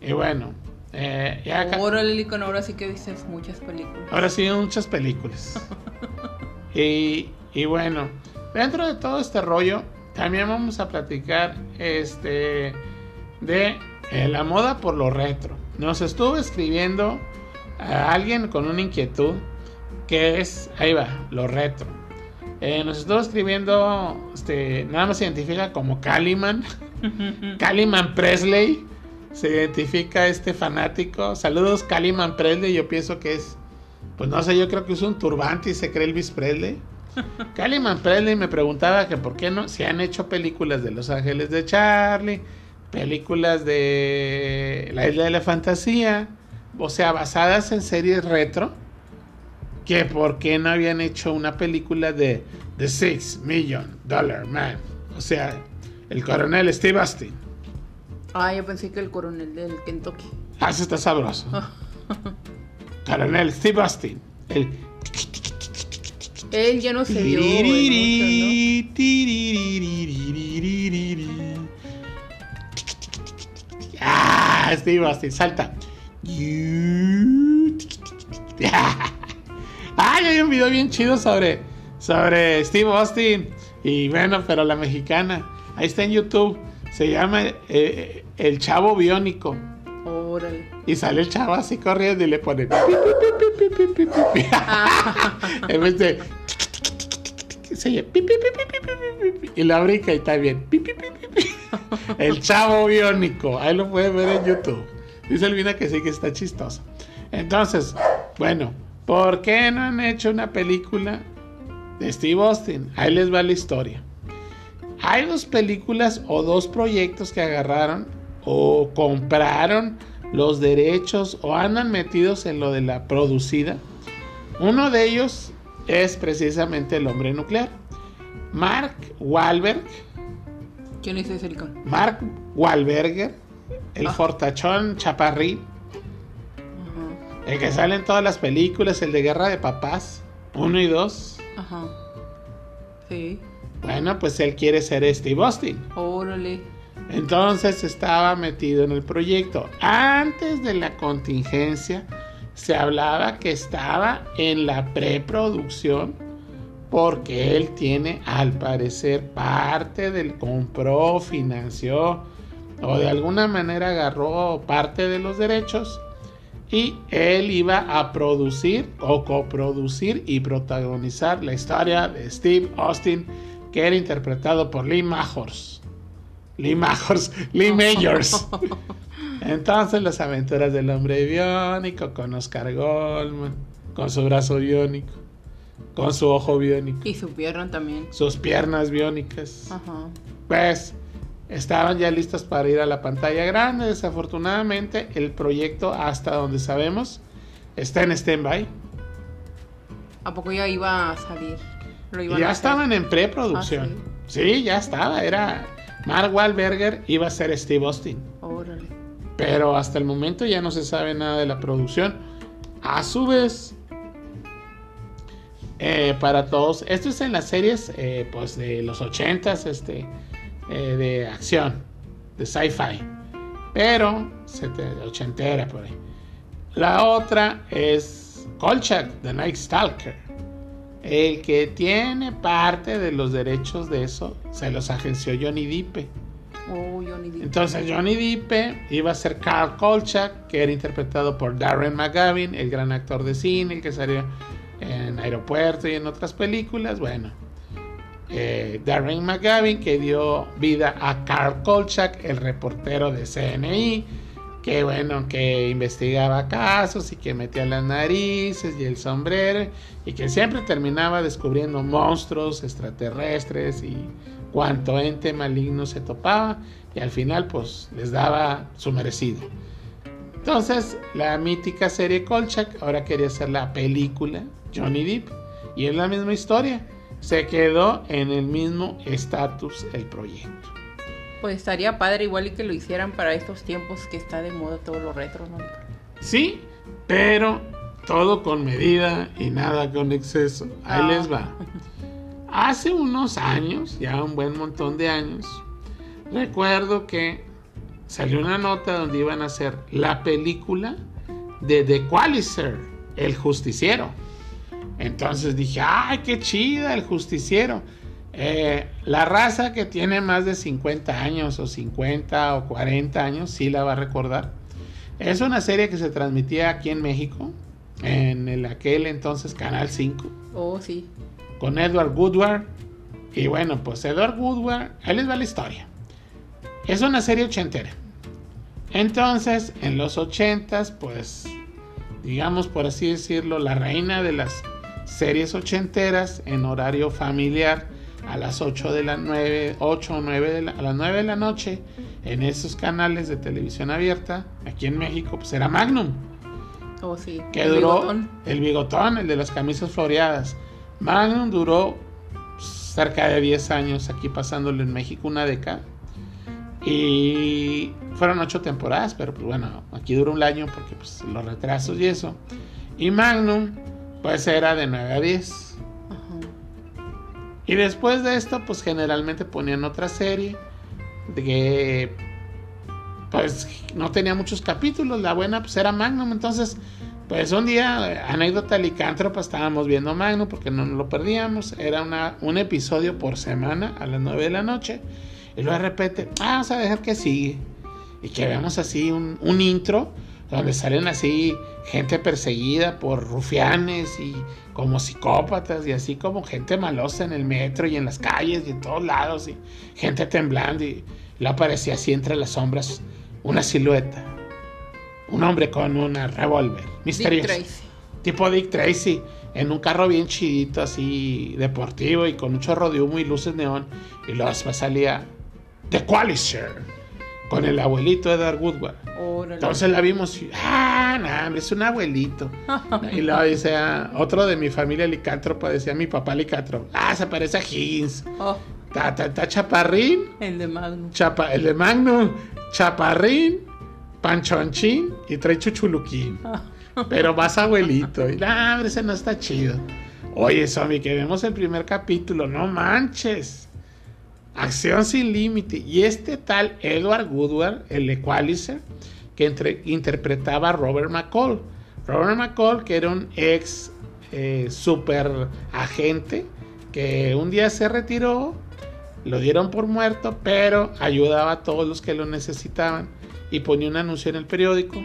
Y bueno, eh, ya acá- Órale, Alicán, ahora sí que viste muchas películas. Ahora sí, muchas películas. y, y bueno, dentro de todo este rollo, también vamos a platicar este de eh, la moda por lo retro. Nos estuvo escribiendo a alguien con una inquietud que es, ahí va, lo retro. Eh, nos estuvo escribiendo, este, nada más se identifica como Caliman, Caliman Presley. Se identifica este fanático. Saludos, Caliman Presley. Yo pienso que es, pues no sé, yo creo que usa un turbante y se cree Elvis Presley. Caliman Presley me preguntaba que por qué no se han hecho películas de Los Ángeles de Charlie, películas de La Isla de la Fantasía, o sea, basadas en series retro, que por qué no habían hecho una película de The Six Million Dollar Man, o sea, el coronel Steve Austin. Ah, yo pensé que el coronel del Kentucky. Ah, eso está sabroso. Ah. coronel Steve Austin, el él ya no se dio. Ah, Steve Austin, salta ah, ya hay un video bien chido sobre, sobre Steve Austin. Y bueno, pero la mexicana. Ahí está en YouTube. Se llama El Chavo Biónico. Y sale el chavo así corriendo y le pone. en vez de. Se. Y la brinca y está bien. el Chavo Biónico. Ahí lo pueden ver en YouTube. Dice Elvina que sí que está chistoso. Entonces, bueno, ¿por qué no han hecho una película de Steve Austin? Ahí les va la historia. Hay dos películas o dos proyectos que agarraron o compraron los derechos o andan metidos en lo de la producida. Uno de ellos es precisamente el hombre nuclear. Mark Wahlberg, ¿Quién es ese Alicán? Mark Wahlberger, el Ah. fortachón chaparrín, Ajá. el que sale en todas las películas, el de Guerra de Papás, 1 y 2. Ajá. Sí. Bueno, pues él quiere ser Steve Austin. Órale. Entonces estaba metido en el proyecto. Antes de la contingencia se hablaba que estaba en la preproducción porque él tiene al parecer parte del compró, financió o de alguna manera agarró parte de los derechos y él iba a producir o coproducir y protagonizar la historia de Steve Austin que era interpretado por Lee Majors. Lee Majors, Lee Majors. Entonces las aventuras del hombre biónico con Oscar Goldman, con su brazo biónico, con su ojo biónico. Y su pierna también. Sus piernas biónicas. Ajá. Pues estaban ya listos para ir a la pantalla grande. Desafortunadamente el proyecto hasta donde sabemos está en stand-by. ¿A poco ya iba a salir? ya estaban en preproducción. ¿Ah, sí? ya estaba. Era Mark Wahlberger iba a ser Steve Austin. Órale. Pero hasta el momento ya no se sabe nada de la producción. A su vez, eh, para todos, esto es en las series eh, pues de los 80s, este, eh, de acción, de sci-fi. Pero, ochentera por ahí. La otra es Kolchak, The Night Stalker. El que tiene parte de los derechos de eso se los agenció Johnny Dippe. Oh, Johnny. Entonces Johnny Depp iba a ser Carl Kolchak, que era interpretado por Darren McGavin, el gran actor de cine, el que salió en Aeropuerto y en otras películas. Bueno, eh, Darren McGavin que dio vida a Carl Kolchak, el reportero de CNI, que bueno, que investigaba casos y que metía las narices y el sombrero y que siempre terminaba descubriendo monstruos extraterrestres y cuanto ente maligno se topaba y al final pues les daba su merecido. Entonces la mítica serie Kolchak ahora quería hacer la película Johnny Depp y es la misma historia. Se quedó en el mismo estatus el proyecto. Pues estaría padre igual y que lo hicieran para estos tiempos que está de moda todo lo retro, ¿no? Sí, pero todo con medida y nada con exceso. Ahí les va. Hace unos años, ya un buen montón de años, recuerdo que salió una nota donde iban a hacer la película de The Qualizer, el justiciero. Entonces dije, ay, qué chida el justiciero. Eh, la raza que tiene más de 50 años o 50 o 40 años sí la va a recordar. Es una serie que se transmitía aquí en México, en el aquel entonces Canal 5. Oh, sí. Con Edward Woodward. Y bueno, pues Edward Woodward, él les va la historia. Es una serie ochentera. Entonces, en los ochentas, pues, digamos por así decirlo, la reina de las series ochenteras en horario familiar a las 8 de la 9, 8 o 9 de la, a las 9 de la noche en esos canales de televisión abierta, aquí en México, pues era Magnum. Oh, sí. Que duró el bigotón, el de las camisas floreadas. Magnum duró cerca de 10 años aquí pasándolo en México, una década. Y fueron 8 temporadas, pero pues bueno, aquí duró un año porque pues los retrasos y eso. Y Magnum, pues era de 9 a 10. Y después de esto, pues generalmente ponían otra serie de que pues no tenía muchos capítulos, la buena pues era Magnum, entonces pues un día, anécdota licántropa, estábamos viendo Magnum porque no nos lo perdíamos, era una, un episodio por semana a las 9 de la noche, y luego de repente, ah, vamos a dejar que sigue, y que veamos así un, un intro donde salen así gente perseguida por rufianes y como psicópatas y así como gente malosa en el metro y en las calles y en todos lados y gente temblando y le aparecía así entre las sombras una silueta. Un hombre con una revólver misterioso. Tipo Dick Tracy. En un carro bien chidito, así deportivo y con un chorro de humo y luces neón. Y luego salía The Qualizer con el abuelito de Edward Woodward. Entonces la vimos y, ah, no, es un abuelito. y luego dice, ah, otro de mi familia licántropa, decía mi papá licántropo. Ah, se parece a Higgins. Oh. Chaparrín. El de Magnum. Chapa, el de Magnum. Chaparrín, panchonchín y trae chuchuluquín. Pero más abuelito. Y, ah, ese no está chido. Oye, Zombie, que vemos el primer capítulo, no manches. Acción sin límite. Y este tal Edward Woodward, el Equalizer, que interpretaba a Robert McCall. Robert McCall, que era un ex eh, super agente, que un día se retiró, lo dieron por muerto, pero ayudaba a todos los que lo necesitaban y ponía un anuncio en el periódico.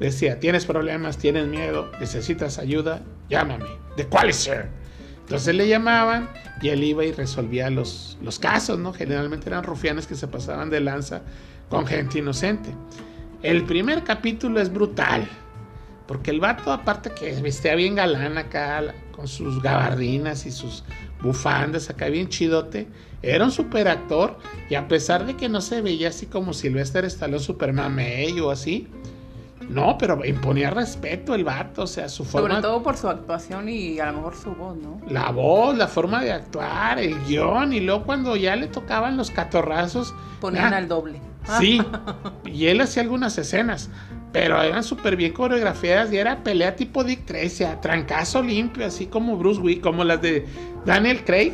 Decía, tienes problemas, tienes miedo, necesitas ayuda, llámame. ¿De cuál es, sir? Entonces le llamaban y él iba y resolvía los, los casos, ¿no? Generalmente eran rufianes que se pasaban de lanza con gente inocente. El primer capítulo es brutal. Porque el vato, aparte que vestía bien galán acá, con sus gabardinas y sus bufandas acá bien chidote, era un super actor. Y a pesar de que no se veía así como Sylvester Stallone super mamey o así, no, pero imponía respeto el vato, o sea, su forma. Sobre todo por su actuación y a lo mejor su voz, ¿no? La voz, la forma de actuar, el guion, y luego cuando ya le tocaban los catorrazos. Ponían al doble. Sí, y él hacía algunas escenas pero eran súper bien coreografiadas y era pelea tipo Dick Tracy, a trancazo limpio, así como Bruce Willis, como las de Daniel Craig,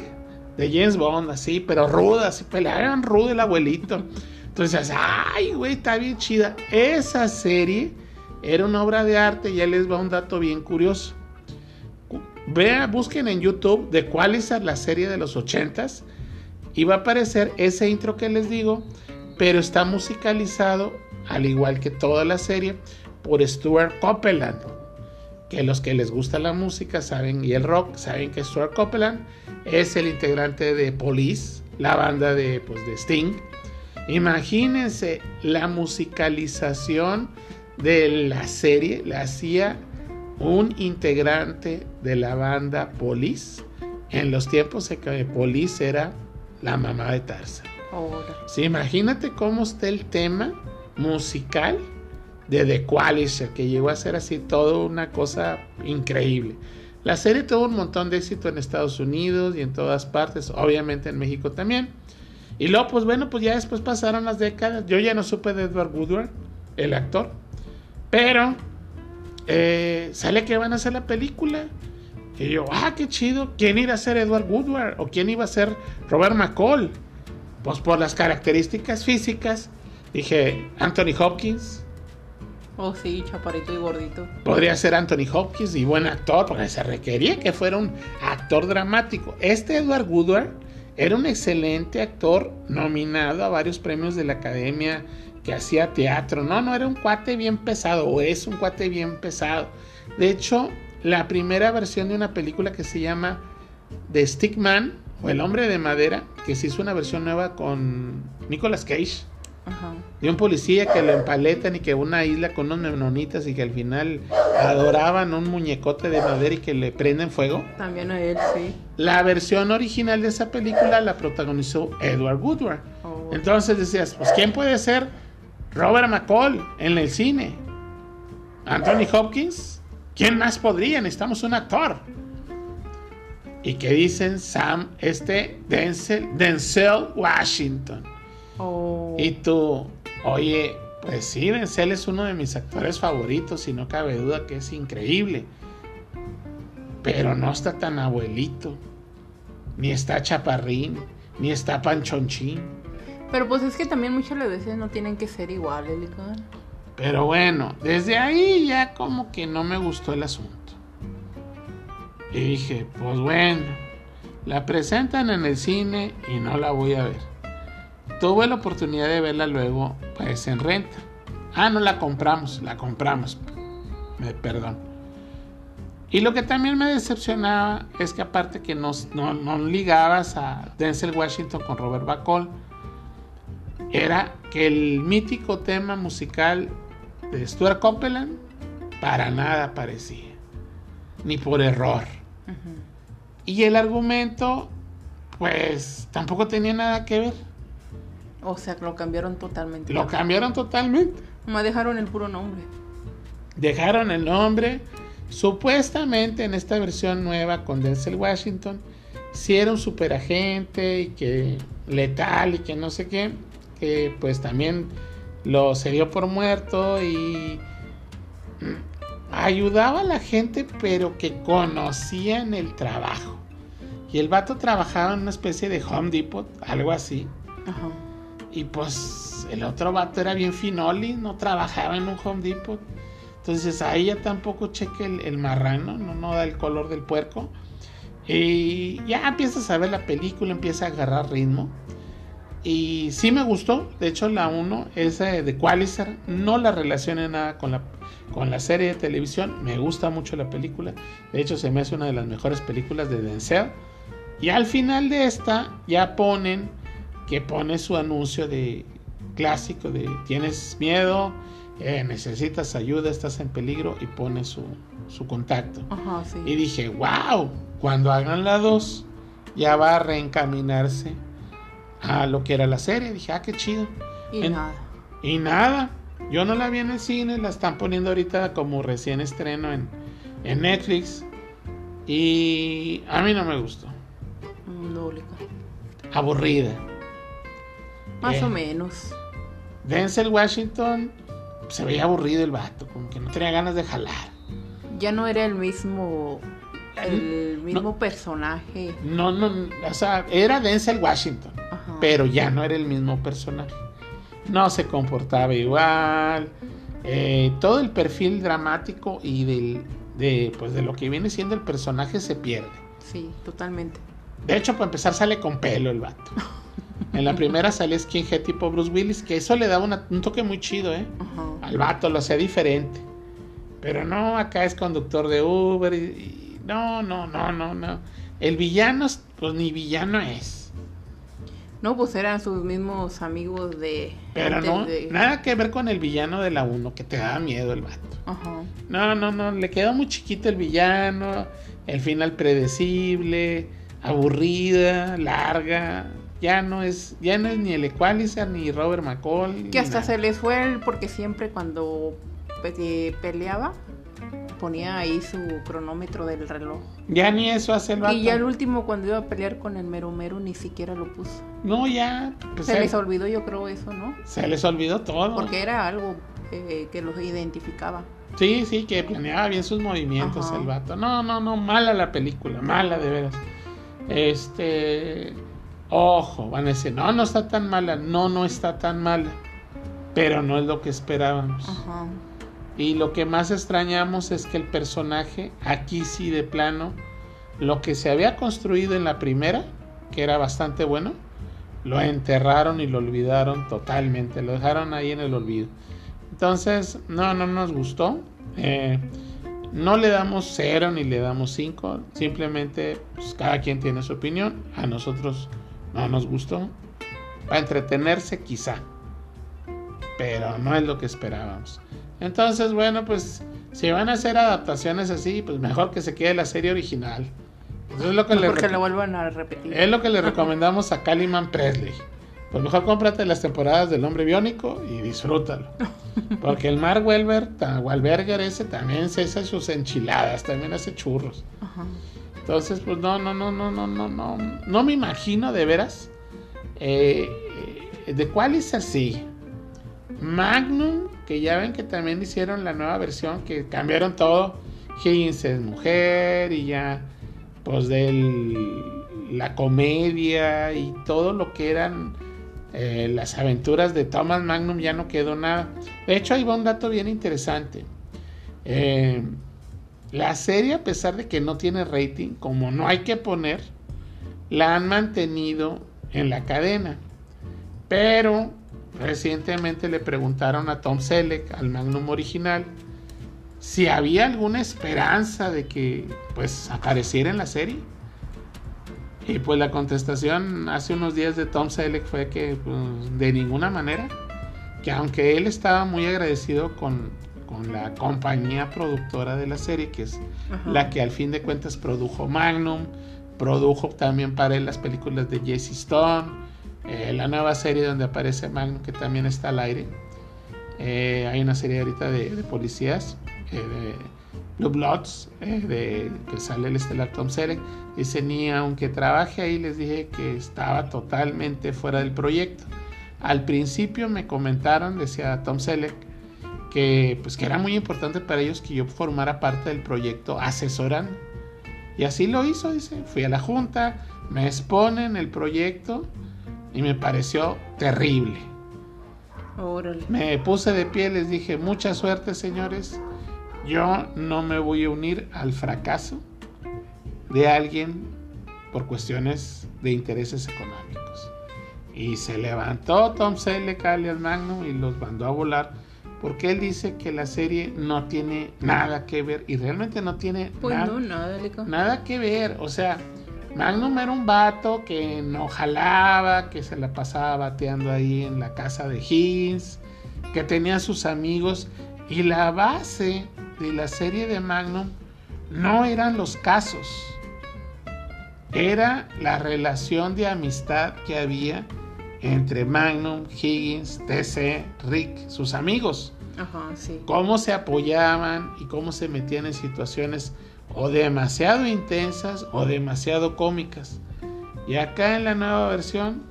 de James Bond, así, pero rudas, así peleaban rudo el abuelito. Entonces, ay, güey, está bien chida. Esa serie era una obra de arte y ya les va un dato bien curioso. Vea, busquen en YouTube de cuál es la serie de los ochentas y va a aparecer ese intro que les digo, pero está musicalizado al igual que toda la serie, por Stuart Copeland. Que los que les gusta la música saben y el rock saben que Stuart Copeland es el integrante de Police, la banda de, pues, de Sting. Imagínense la musicalización de la serie, la hacía un integrante de la banda Police en los tiempos en que Police era la mamá de Tarzan. Sí, imagínate cómo está el tema musical de The Qualizer, que llegó a ser así todo una cosa increíble. La serie tuvo un montón de éxito en Estados Unidos y en todas partes, obviamente en México también. Y luego, pues bueno, pues ya después pasaron las décadas. Yo ya no supe de Edward Woodward, el actor. Pero eh, sale que van a hacer la película. Y yo, ah, qué chido. ¿Quién iba a ser Edward Woodward? ¿O quién iba a ser Robert McCall? Pues por las características físicas Dije, Anthony Hopkins. Oh, sí, chaparito y gordito. Podría ser Anthony Hopkins y buen actor, porque se requería que fuera un actor dramático. Este Edward Woodward era un excelente actor nominado a varios premios de la academia que hacía teatro. No, no, era un cuate bien pesado, o es un cuate bien pesado. De hecho, la primera versión de una película que se llama The Stickman o El Hombre de Madera, que se hizo una versión nueva con Nicolas Cage de un policía que lo empaletan y que una isla con unos menonitas y que al final adoraban un muñecote de madera y que le prenden fuego. También a él, sí. La versión original de esa película la protagonizó Edward Woodward. Oh. Entonces decías, pues ¿quién puede ser Robert McCall en el cine? Anthony Hopkins. ¿Quién más podría? Necesitamos un actor. ¿Y qué dicen Sam, este Denzel, Denzel Washington? Oh. Y tú, oye, pues sí, Denzel es uno de mis actores favoritos y no cabe duda que es increíble. Pero no está tan abuelito, ni está chaparrín, ni está panchonchín. Pero pues es que también muchas veces no tienen que ser iguales, Pero bueno, desde ahí ya como que no me gustó el asunto. Y dije, pues bueno, la presentan en el cine y no la voy a ver. Tuve la oportunidad de verla luego, pues en renta. Ah, no la compramos, la compramos. Me, perdón. Y lo que también me decepcionaba es que aparte que no, no, ligabas a Denzel Washington con Robert Bacall, era que el mítico tema musical de Stuart Copeland para nada parecía, ni por error. Y el argumento, pues tampoco tenía nada que ver. O sea, lo cambiaron totalmente. Lo cambiaron totalmente. Me dejaron el puro nombre. Dejaron el nombre. Supuestamente en esta versión nueva con Denzel Washington, si era un superagente y que letal y que no sé qué, que pues también lo se dio por muerto y... ayudaba a la gente, pero que conocían el trabajo. Y el vato trabajaba en una especie de Home Depot, algo así. Ajá. Y pues el otro vato era bien finoli, no trabajaba en un Home Depot. Entonces ahí ya tampoco cheque el, el marrano, no, no da el color del puerco. Y ya empiezas a ver la película, empieza a agarrar ritmo. Y sí me gustó, de hecho la 1, esa de Qualizer, no la relacioné nada con la, con la serie de televisión, me gusta mucho la película, de hecho se me hace una de las mejores películas de Denzel. Y al final de esta ya ponen que pone su anuncio de clásico de tienes miedo, eh, necesitas ayuda, estás en peligro y pone su, su contacto. Ajá, sí. Y dije, wow, cuando hagan la 2 ya va a reencaminarse a lo que era la serie. Dije, ah, qué chido. Y En- nada. Y nada, yo no la vi en el cine, la están poniendo ahorita como recién estreno en, en Netflix. Y a mí no me gustó. No, le- Aburrida. Más Eh. o menos. Denzel Washington se veía aburrido el vato, como que no tenía ganas de jalar. Ya no era el mismo. El No. mismo personaje. No, no, o sea, era Denzel Washington, Ajá. pero ya no era el mismo personaje. No se comportaba igual. eh, todo el perfil dramático y del, de, pues de lo que viene siendo el personaje se pierde. Sí, totalmente. De hecho, para empezar, sale con pelo el vato. En la primera sale skinhead tipo Bruce Willis, que eso le una- un toque muy chido, ¿eh? Ajá. Al vato lo hacía diferente. Pero no, acá es conductor de Uber y, y- no, no, no, no, no. El villano, es- pues ni villano es. No, pues eran sus mismos amigos de. Pero no, de- nada que ver con el villano de la 1, que te daba miedo el vato. Ajá. No, no, no, le quedó muy chiquito el villano, el final predecible, aburrida, larga. Ya no es, ya no es ni el Equalizer ni Robert McCall. Que hasta se les fue el, porque siempre cuando eh, peleaba ponía ahí su cronómetro del reloj. Ya ni eso hace el vato. Y ya el último cuando iba a pelear con el mero mero ni siquiera lo puso. No, ya. pues, se les olvidó yo creo eso, ¿no? se les olvidó todo. Porque era algo eh, que los identificaba. Sí, sí, que planeaba bien sus movimientos Ajá. el vato. No, no, no, mala la película, mala de veras. Este, ojo, van a decir, no, no está tan mala. No, no está tan mala. Pero no es lo que esperábamos. Ajá. Y lo que más extrañamos es que el personaje, aquí sí de plano, lo que se había construido en la primera, que era bastante bueno, lo enterraron y lo olvidaron totalmente, lo dejaron ahí en el olvido. Entonces, no, no nos gustó. Eh, no le damos cero ni le damos cinco, simplemente pues, cada quien tiene su opinión. A nosotros no nos gustó. Para entretenerse quizá, pero no es lo que esperábamos. Entonces, bueno, pues si van a hacer adaptaciones así, pues mejor que se quede la serie original. Eso es lo que le porque rec- lo vuelvan a repetir. es lo que le recomendamos a Caliman Presley. Pues mejor cómprate las temporadas del Hombre Biónico y disfrútalo. Porque el Mark Wahlberg, Wahlberger ese también se hace sus enchiladas, también hace churros. Ajá. Entonces, pues no, no, no, no, no, no, no. No me imagino de veras. eh, eh, ¿De cuál es así? Magnum, que ya ven que también hicieron la nueva versión, que cambiaron todo. Higgins es mujer y ya, pues de la comedia y todo lo que eran eh, las aventuras de Thomas Magnum ya no quedó nada. De hecho, ahí va un dato bien interesante. Eh, la serie, a pesar de que no tiene rating, como no hay que poner, la han mantenido en la cadena. Pero recientemente le preguntaron a Tom Selleck, al Magnum original, si había alguna esperanza de que pues apareciera en la serie. Y pues la contestación hace unos días de Tom Selleck fue que pues, de ninguna manera, que aunque él estaba muy agradecido con, con la compañía productora de la serie, que es Ajá. la que al fin de cuentas produjo Magnum, produjo también para él las películas de Jesse Stone, eh, la nueva serie donde aparece Magnum que también está al aire. Eh, hay una serie ahorita de, de policías, eh, de Blue Bloods, de, que sale el estelar Tom Selleck. Dice, ni aunque trabaje ahí, les dije que estaba totalmente fuera del proyecto. Al principio me comentaron, decía Tom Selleck, que pues que era muy importante para ellos que yo formara parte del proyecto asesorando. Y así lo hizo, dice. Fui a la junta, me exponen el proyecto y me pareció terrible. Órale. Me puse de pie, les dije, mucha suerte señores, yo no me voy a unir al fracaso de alguien por cuestiones de intereses económicos. Y se levantó Tom Selleck, alias Magnum, y los mandó a volar porque él dice que la serie no tiene nada que ver y realmente no tiene Pues nada, no, nada, que ver. O sea, Magnum era un vato que no jalaba, que se la pasaba bateando ahí en la casa de Higgins, que tenía sus amigos. Y la base de la serie de Magnum no eran los casos, era la relación de amistad que había entre Magnum, Higgins, TC, Rick, sus amigos. Ajá, sí. Cómo se apoyaban y cómo se metían en situaciones o demasiado intensas o demasiado cómicas. Y acá en la nueva versión,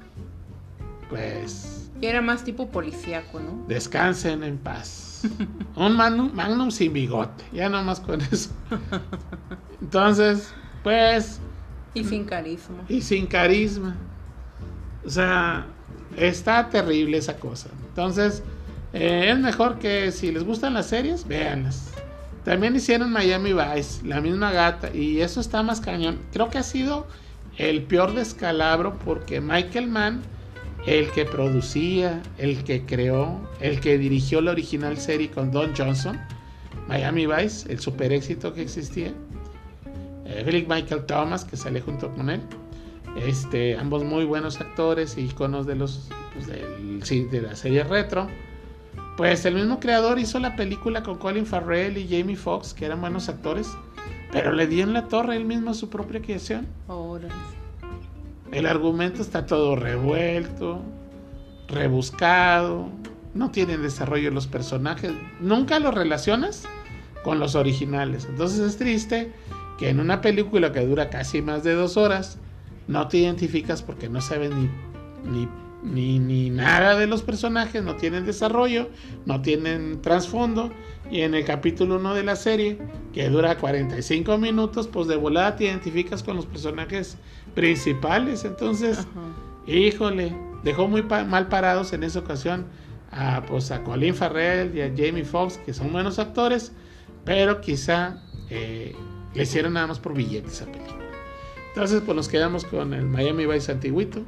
pues Y era más tipo policíaco, ¿no? descansen en paz. Un Magnum, Magnum sin bigote, ya nomás con eso. Entonces, pues, Y sin carisma. y sin carisma. O sea, está terrible esa cosa. Entonces, eh, es mejor que si les gustan las series, véanlas. También hicieron Miami Vice, la misma gata, y eso está más cañón. Creo que ha sido el peor descalabro porque Michael Mann, el que producía, el que creó, el que dirigió la original serie con Don Johnson, Miami Vice, el super éxito que existía, eh, Philip Michael Thomas, que sale junto con él. Este, ambos muy buenos actores y iconos de los pues, del- sí, de la serie retro. Pues el mismo creador hizo la película con Colin Farrell y Jamie Foxx, que eran buenos actores, pero le dio en la torre él mismo a su propia creación. El argumento está todo revuelto, rebuscado, no tienen desarrollo los personajes, nunca los relacionas con los originales. Entonces es triste que en una película que dura casi más de dos horas, no te identificas porque no sabes ni, ni, ni, ni nada de los personajes, no tienen desarrollo, no tienen trasfondo. Y en el capítulo 1 de la serie, que dura 45 minutos, pues de volada te identificas con los personajes principales. Entonces, Ajá. híjole, dejó muy pa- mal parados en esa ocasión a, pues, a Colin Farrell y a Jamie Foxx, que son buenos actores, pero quizá eh, le hicieron nada más por billetes a película. Entonces, pues nos quedamos con el Miami Vice antiguito.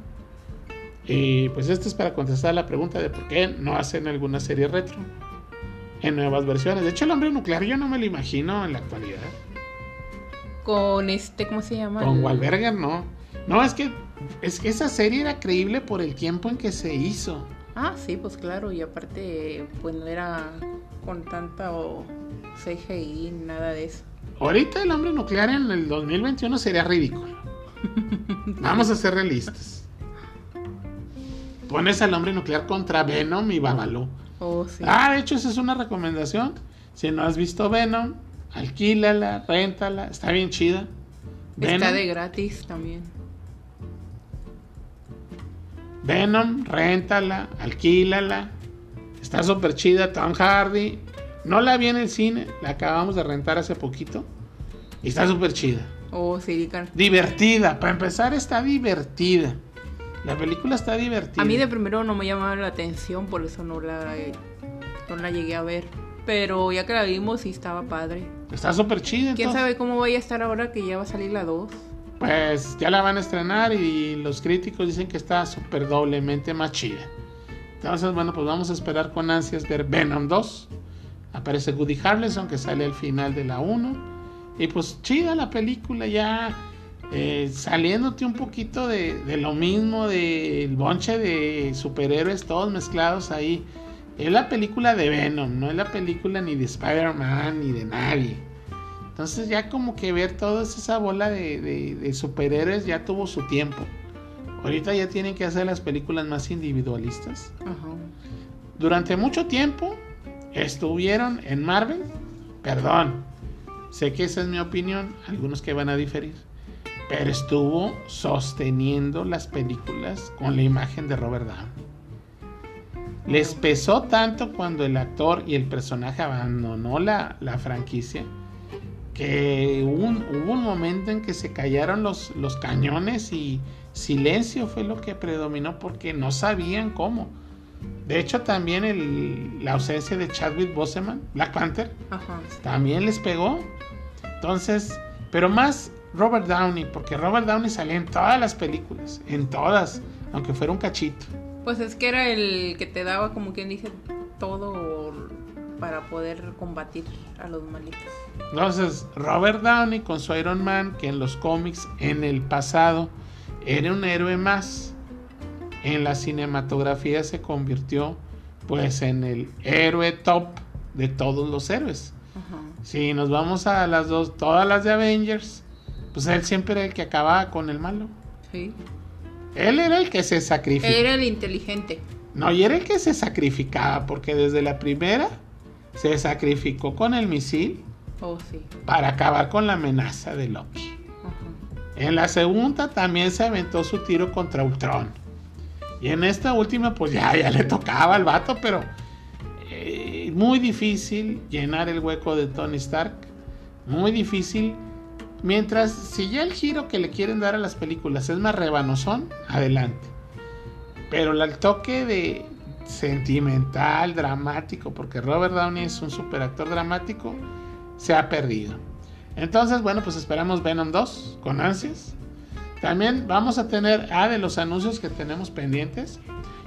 Y pues esto es para contestar la pregunta de por qué no hacen alguna serie retro en nuevas versiones. De hecho, el hombre nuclear yo no me lo imagino en la actualidad. Con este, ¿cómo se llama? Con Wahlberger no. No, es que, es que esa serie era creíble por el tiempo en que se hizo. Ah, sí, pues claro. Y aparte, pues no era con tanta o CGI, nada de eso. Ahorita el hombre nuclear en el 2021 sería ridículo. Vamos a ser realistas. Pones al hombre nuclear contra Venom y Babalú. Oh, sí. Ah, de hecho, esa es una recomendación. Si no has visto Venom, alquílala, réntala. Está bien chida. Está Venom, de gratis también. Venom, réntala, alquílala. Está súper chida. Tom Hardy. No la vi en el cine, la acabamos de rentar hace poquito. Y está súper chida. Oh, sí, can- Divertida, para empezar está divertida. La película está divertida. A mí de primero no me llamaba la atención, por eso no la, no la llegué a ver. Pero ya que la vimos, sí estaba padre. Está súper chida. ¿Quién sabe cómo vaya a estar ahora que ya va a salir la 2? Pues ya la van a estrenar y los críticos dicen que está súper doblemente más chida. Entonces, bueno, pues vamos a esperar con ansias ver Venom 2. Aparece Woody Harrelson que sale al final de la 1. Y pues chida la película ya eh, saliéndote un poquito de, de lo mismo, del bonche de superhéroes todos mezclados ahí. Es la película de Venom, no es la película ni de Spider-Man ni de nadie. Entonces ya como que ver toda esa bola de, de- de superhéroes ya tuvo su tiempo. Ahorita ya tienen que hacer las películas más individualistas. Ajá. Durante mucho tiempo estuvieron en Marvel. Perdón, sé que esa es mi opinión, algunos que van a diferir. Pero estuvo sosteniendo las películas con la imagen de Robert Downey. Les pesó tanto cuando el actor y el personaje abandonó la, la franquicia que un, hubo un momento en que se callaron los, los cañones y silencio fue lo que predominó porque no sabían cómo. De hecho, también el- la ausencia de Chadwick Boseman, Black Panther, Ajá. también les pegó. Entonces, pero más Robert Downey, porque Robert Downey salía en todas las películas, en todas, aunque fuera un cachito. Pues es que era el que te daba, como quien dice, todo para poder combatir a los malitos. Entonces, Robert Downey con su Iron Man, que en los cómics en el pasado era un héroe más, en la cinematografía se convirtió pues en el héroe top de todos los héroes. Ajá. Si nos vamos a las dos, todas las de Avengers, pues él siempre era el que acababa con el malo. Sí. Él era el que se sacrificaba. Era el inteligente. No, y era el que se sacrificaba, porque desde la primera se sacrificó con el misil Oh, sí. para acabar con la amenaza de Loki. Ajá. En la segunda también se aventó su tiro contra Ultron. Y en esta última, pues ya, le tocaba al vato, pero eh, muy difícil llenar el hueco de Tony Stark. Muy difícil. Mientras, si ya el giro que le quieren dar a las películas es más rebanosón, adelante. Pero el toque de sentimental, dramático, porque Robert Downey es un superactor dramático, se ha perdido. Entonces, bueno, pues esperamos Venom 2 con ansias. También vamos a tener, ah, de los anuncios que tenemos pendientes.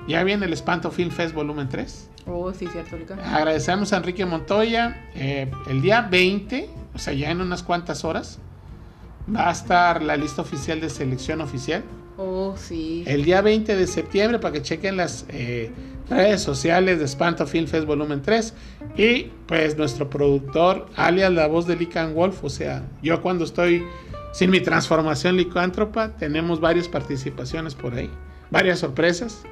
Ya viene el Espanto Film Fest volumen 3. Oh, sí, cierto, Lica. Agradecemos a Enrique Montoya. eh, el día 20, o sea, ya en unas cuantas horas, va a estar la lista oficial de selección oficial. Oh, sí. El día 20 de septiembre para que chequen las eh, redes sociales de Espanto Film Fest Volumen 3 y pues nuestro productor alias la voz de Lican Wolf, o sea, yo cuando estoy sin mi transformación licántropa tenemos varias participaciones por ahí, varias sorpresas.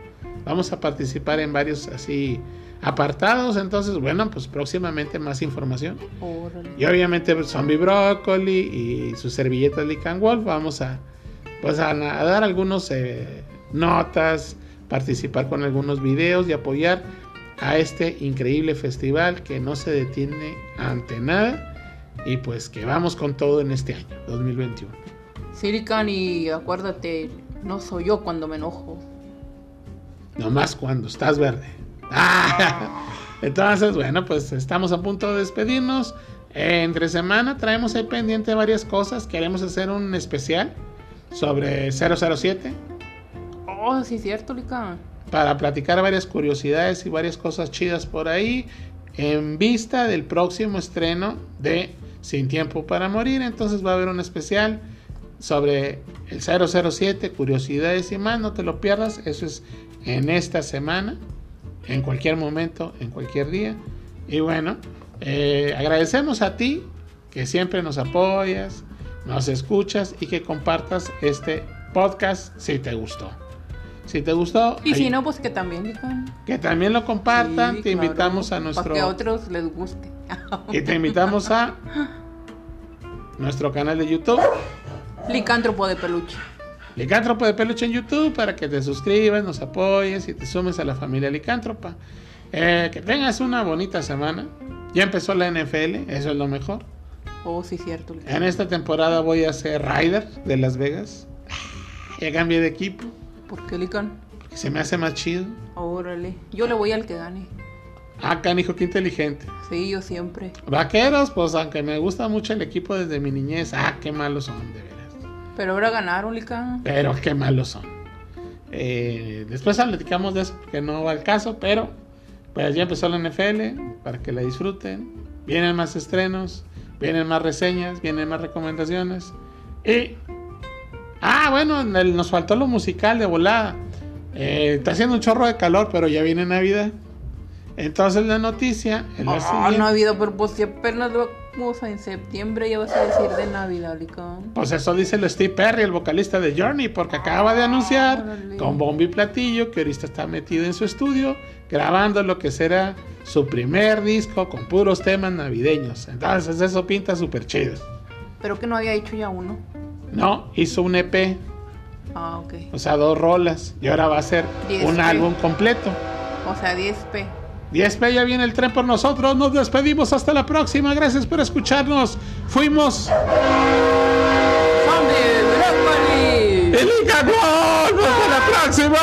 Vamos a participar en varios así apartados, entonces bueno, pues próximamente más información. Órale. Y obviamente pues, Zombie Broccoli y sus servilletas Lican Wolf. Vamos a, pues, a, a dar algunos eh, notas, participar con algunos videos y apoyar a este increíble festival que no se detiene ante nada. Y pues que vamos con todo en este año, 2021. Silican y acuérdate, no soy yo cuando me enojo. Nomás cuando estás verde. Ah, Entonces, bueno, pues estamos a punto de despedirnos. Entre semana traemos ahí pendiente varias cosas. Queremos hacer un especial sobre 007 Oh, sí, cierto, Lica. para platicar varias curiosidades y varias cosas chidas por ahí en vista del próximo estreno de Sin Tiempo para Morir. Entonces va a haber un especial sobre el 007, curiosidades y más. No te lo pierdas. Eso es en esta semana, en cualquier momento, en cualquier día. Y bueno, eh, agradecemos a ti que siempre nos apoyas, nos escuchas y que compartas este podcast si te gustó. Si te gustó, Y si ahí- no, pues que también, que también lo compartan. Sí, te claro, invitamos a nuestro Para que a otros les guste. y te invitamos a nuestro canal de YouTube, Licántropo de peluche. Licántropo de Peluche en YouTube, para que te suscribas, nos apoyes y te sumes a la familia Licántropa. Eh, que tengas una bonita semana. Ya empezó la NFL, eso es lo mejor. Oh, sí, cierto. En esta temporada voy a ser Rider de Las Vegas. Ya cambié de equipo, ¿Por qué, Lican? porque se me hace más chido. Órale. Yo le voy al que gane. Ah, canijo, qué inteligente. Sí, yo siempre. Vaqueros, pues aunque me gusta mucho el equipo desde mi niñez, ah, qué malos son, de veras. Pero ahora ganaron, Lican. Pero qué malos son. Eh, después platicamos de eso, que no va al caso, pero pues ya empezó la NFL, para que la disfruten. Vienen más estrenos, vienen más reseñas, vienen más recomendaciones. Y... Ah, bueno, en el- nos faltó lo musical de volada. Eh, está haciendo un chorro de calor, pero ya viene Navidad. Entonces la noticia es la Ah, siguiente. Navidad, pero pues si apenas vamos en septiembre, ya vas a decir de Navidad, Lican. Pues eso dice el Steve Perry, el vocalista de Journey, porque acaba de anunciar con bombo y platillo que ahorita está metido en su estudio grabando lo que será su primer disco con puros temas navideños. Entonces eso pinta súper chido. Pero que no había hecho ya uno. No, hizo un EP, Ah, ok. o sea, dos rolas, y ahora va a ser un álbum completo. O sea, 10p. 10p ya viene el tren por nosotros. Nos despedimos hasta la próxima. Gracias por escucharnos. Fuimos. ¡El Hasta la próxima.